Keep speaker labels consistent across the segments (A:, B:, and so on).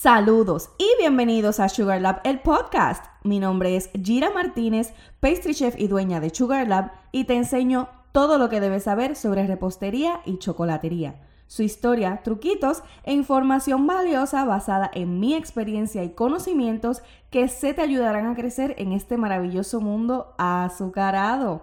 A: Saludos y bienvenidos a Sugar Lab, el podcast. Mi nombre es Gira Martínez, pastry chef y dueña de Sugar Lab, y te enseño todo lo que debes saber sobre repostería y chocolatería. Su historia, truquitos e información valiosa basada en mi experiencia y conocimientos que se te ayudarán a crecer en este maravilloso mundo azucarado.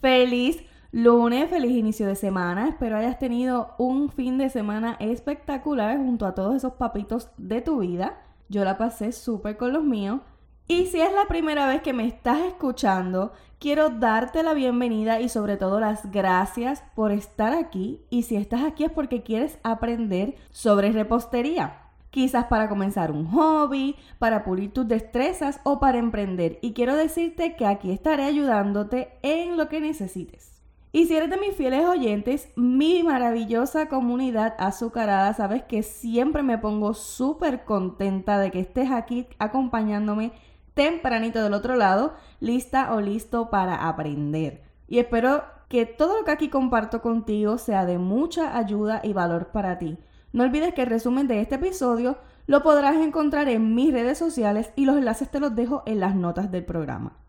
A: ¡Feliz lunes, feliz inicio de semana. Espero hayas tenido un fin de semana espectacular junto a todos esos papitos de tu vida. Yo la pasé súper con los míos. Y si es la primera vez que me estás escuchando, quiero darte la bienvenida y sobre todo las gracias por estar aquí. Y si estás aquí es porque quieres aprender sobre repostería. Quizás para comenzar un hobby, para pulir tus destrezas o para emprender. Y quiero decirte que aquí estaré ayudándote en lo que necesites. Y si eres de mis fieles oyentes, mi maravillosa comunidad azucarada, sabes que siempre me pongo súper contenta de que estés aquí acompañándome tempranito del otro lado, lista o listo para aprender. Y espero que todo lo que aquí comparto contigo sea de mucha ayuda y valor para ti. No olvides que el resumen de este episodio lo podrás encontrar en mis redes sociales y los enlaces te los dejo en las notas del programa.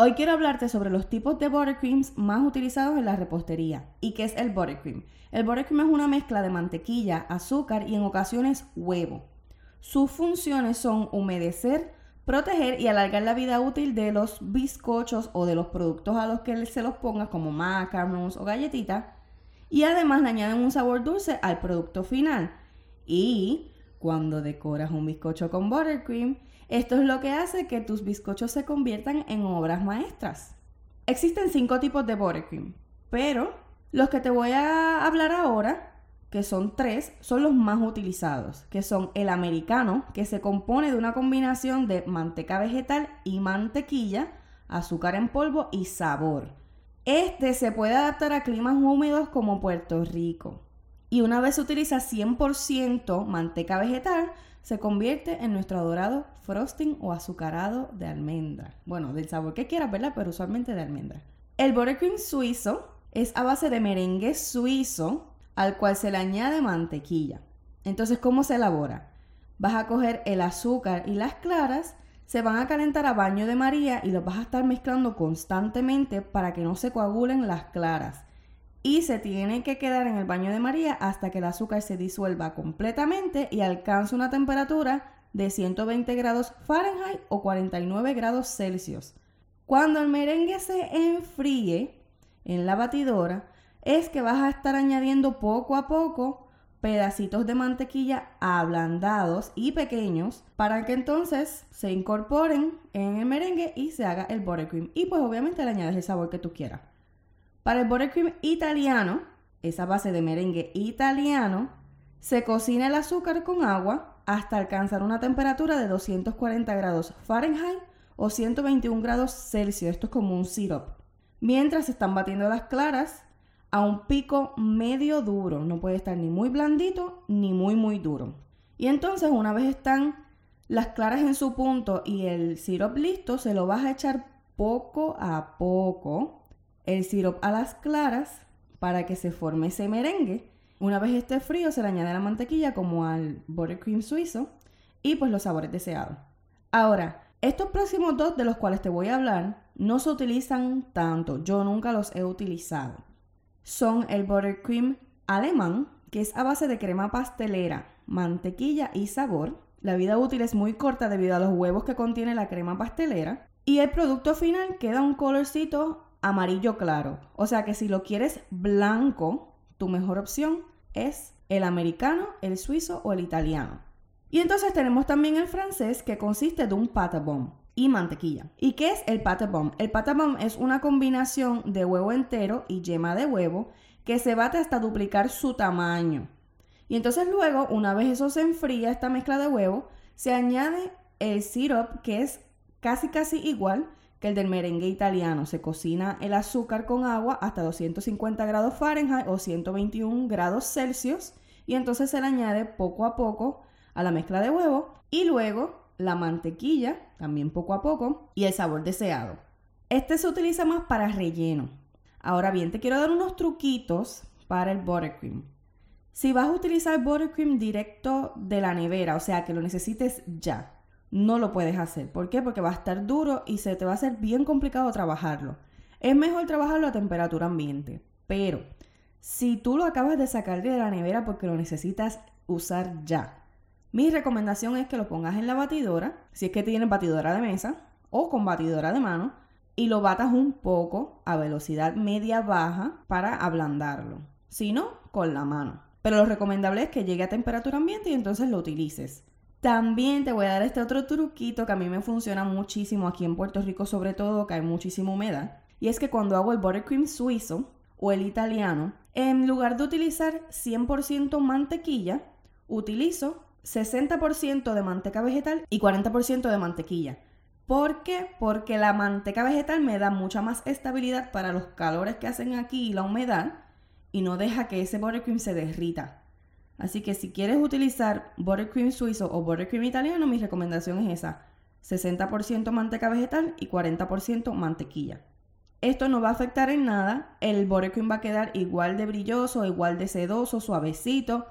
A: Hoy quiero hablarte sobre los tipos de buttercreams más utilizados en la repostería. ¿Y qué es el buttercream? El buttercream es una mezcla de mantequilla, azúcar y en ocasiones huevo. Sus funciones son humedecer, proteger y alargar la vida útil de los bizcochos o de los productos a los que se los pongas como macarons o galletitas. Y además le añaden un sabor dulce al producto final. Y cuando decoras un bizcocho con buttercream, esto es lo que hace que tus bizcochos se conviertan en obras maestras. Existen cinco tipos de buttercream, pero los que te voy a hablar ahora, que son tres, son los más utilizados, que son el americano, que se compone de una combinación de manteca vegetal y mantequilla, azúcar en polvo y sabor. Este se puede adaptar a climas húmedos como Puerto Rico. Y una vez se utiliza 100% manteca vegetal, se convierte en nuestro adorado frosting o azucarado de almendra. Bueno, del sabor que quieras, ¿verdad? Pero usualmente de almendra. El buttercream suizo es a base de merengue suizo al cual se le añade mantequilla. Entonces, ¿cómo se elabora? Vas a coger el azúcar y las claras, se van a calentar a baño de María y los vas a estar mezclando constantemente para que no se coagulen las claras y se tiene que quedar en el baño de María hasta que el azúcar se disuelva completamente y alcance una temperatura de 120 grados Fahrenheit o 49 grados Celsius. Cuando el merengue se enfríe en la batidora, es que vas a estar añadiendo poco a poco pedacitos de mantequilla ablandados y pequeños para que entonces se incorporen en el merengue y se haga el buttercream. Y pues obviamente le añades el sabor que tú quieras. Para el buttercream italiano, esa base de merengue italiano, se cocina el azúcar con agua hasta alcanzar una temperatura de 240 grados Fahrenheit o 121 grados Celsius. Esto es como un syrup. Mientras se están batiendo las claras a un pico medio duro. No puede estar ni muy blandito ni muy muy duro. Y entonces una vez están las claras en su punto y el syrup listo, se lo vas a echar poco a poco el sirope a las claras para que se forme ese merengue. Una vez esté frío, se le añade la mantequilla como al buttercream suizo y pues los sabores deseados. Ahora, estos próximos dos de los cuales te voy a hablar no se utilizan tanto, yo nunca los he utilizado. Son el buttercream alemán, que es a base de crema pastelera, mantequilla y sabor. La vida útil es muy corta debido a los huevos que contiene la crema pastelera. Y el producto final queda un colorcito amarillo claro. O sea que si lo quieres blanco, tu mejor opción es el americano, el suizo o el italiano. Y entonces tenemos también el francés que consiste de un patabón y mantequilla. ¿Y qué es el patabón? El patabón es una combinación de huevo entero y yema de huevo que se bate hasta duplicar su tamaño. Y entonces luego, una vez eso se enfría, esta mezcla de huevo, se añade el syrup que es casi casi igual que el del merengue italiano. Se cocina el azúcar con agua hasta 250 grados Fahrenheit o 121 grados Celsius y entonces se le añade poco a poco a la mezcla de huevo y luego la mantequilla, también poco a poco, y el sabor deseado. Este se utiliza más para relleno. Ahora bien, te quiero dar unos truquitos para el buttercream. Si vas a utilizar buttercream directo de la nevera, o sea que lo necesites ya, no lo puedes hacer. ¿Por qué? Porque va a estar duro y se te va a hacer bien complicado trabajarlo. Es mejor trabajarlo a temperatura ambiente. Pero si tú lo acabas de sacar de la nevera porque lo necesitas usar ya, mi recomendación es que lo pongas en la batidora, si es que tienes batidora de mesa o con batidora de mano, y lo batas un poco a velocidad media baja para ablandarlo. Si no, con la mano. Pero lo recomendable es que llegue a temperatura ambiente y entonces lo utilices. También te voy a dar este otro truquito que a mí me funciona muchísimo aquí en Puerto Rico, sobre todo que hay muchísima humedad. Y es que cuando hago el buttercream suizo o el italiano, en lugar de utilizar 100% mantequilla, utilizo 60% de manteca vegetal y 40% de mantequilla. ¿Por qué? Porque la manteca vegetal me da mucha más estabilidad para los calores que hacen aquí y la humedad y no deja que ese buttercream se derrita. Así que si quieres utilizar buttercream suizo o buttercream italiano, mi recomendación es esa. 60% manteca vegetal y 40% mantequilla. Esto no va a afectar en nada, el buttercream va a quedar igual de brilloso, igual de sedoso, suavecito,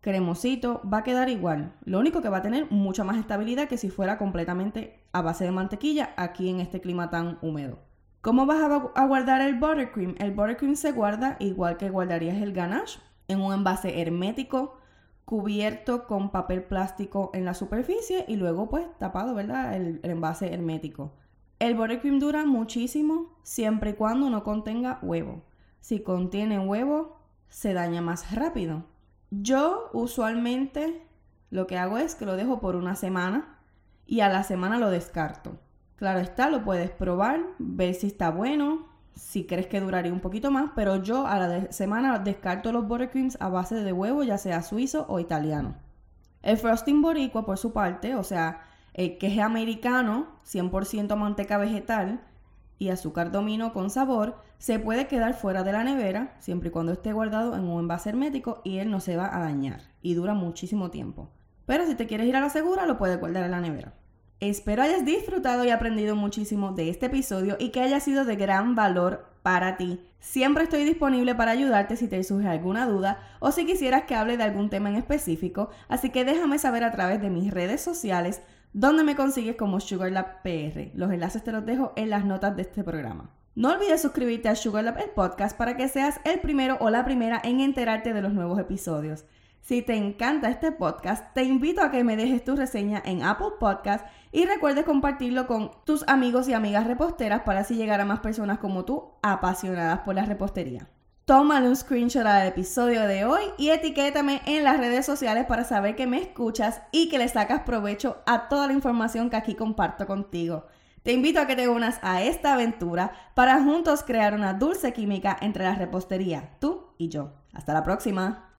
A: cremosito, va a quedar igual. Lo único que va a tener mucha más estabilidad que si fuera completamente a base de mantequilla aquí en este clima tan húmedo. ¿Cómo vas a guardar el buttercream? El buttercream se guarda igual que guardarías el ganache en un envase hermético cubierto con papel plástico en la superficie y luego pues tapado, ¿verdad? El, envase hermético. El buttercream dura muchísimo siempre y cuando no contenga huevo. Si contiene huevo, se daña más rápido. Yo usualmente lo que hago es que lo dejo por una semana y a la semana lo descarto. Claro está, lo puedes probar, ver si está bueno, si crees que duraría un poquito más, pero yo a la semana descarto los buttercreams a base de huevo, ya sea suizo o italiano. El frosting boricua, por su parte, o sea, el que es americano, 100% manteca vegetal y azúcar domino con sabor, se puede quedar fuera de la nevera siempre y cuando esté guardado en un envase hermético y él no se va a dañar y dura muchísimo tiempo. Pero si te quieres ir a la segura, lo puedes guardar en la nevera. Espero hayas disfrutado y aprendido muchísimo de este episodio y que haya sido de gran valor para ti. Siempre estoy disponible para ayudarte si te surge alguna duda o si quisieras que hable de algún tema en específico, así que déjame saber a través de mis redes sociales donde me consigues como SugarLab PR. Los enlaces te los dejo en las notas de este programa. No olvides suscribirte a SugarLab el podcast para que seas el primero o la primera en enterarte de los nuevos episodios. Si te encanta este podcast, te invito a que me dejes tu reseña en Apple Podcast y recuerdes compartirlo con tus amigos y amigas reposteras para así llegar a más personas como tú apasionadas por la repostería. Tómale un screenshot al episodio de hoy y etiquétame en las redes sociales para saber que me escuchas y que le sacas provecho a toda la información que aquí comparto contigo. Te invito a que te unas a esta aventura para juntos crear una dulce química entre la repostería, tú y yo. Hasta la próxima.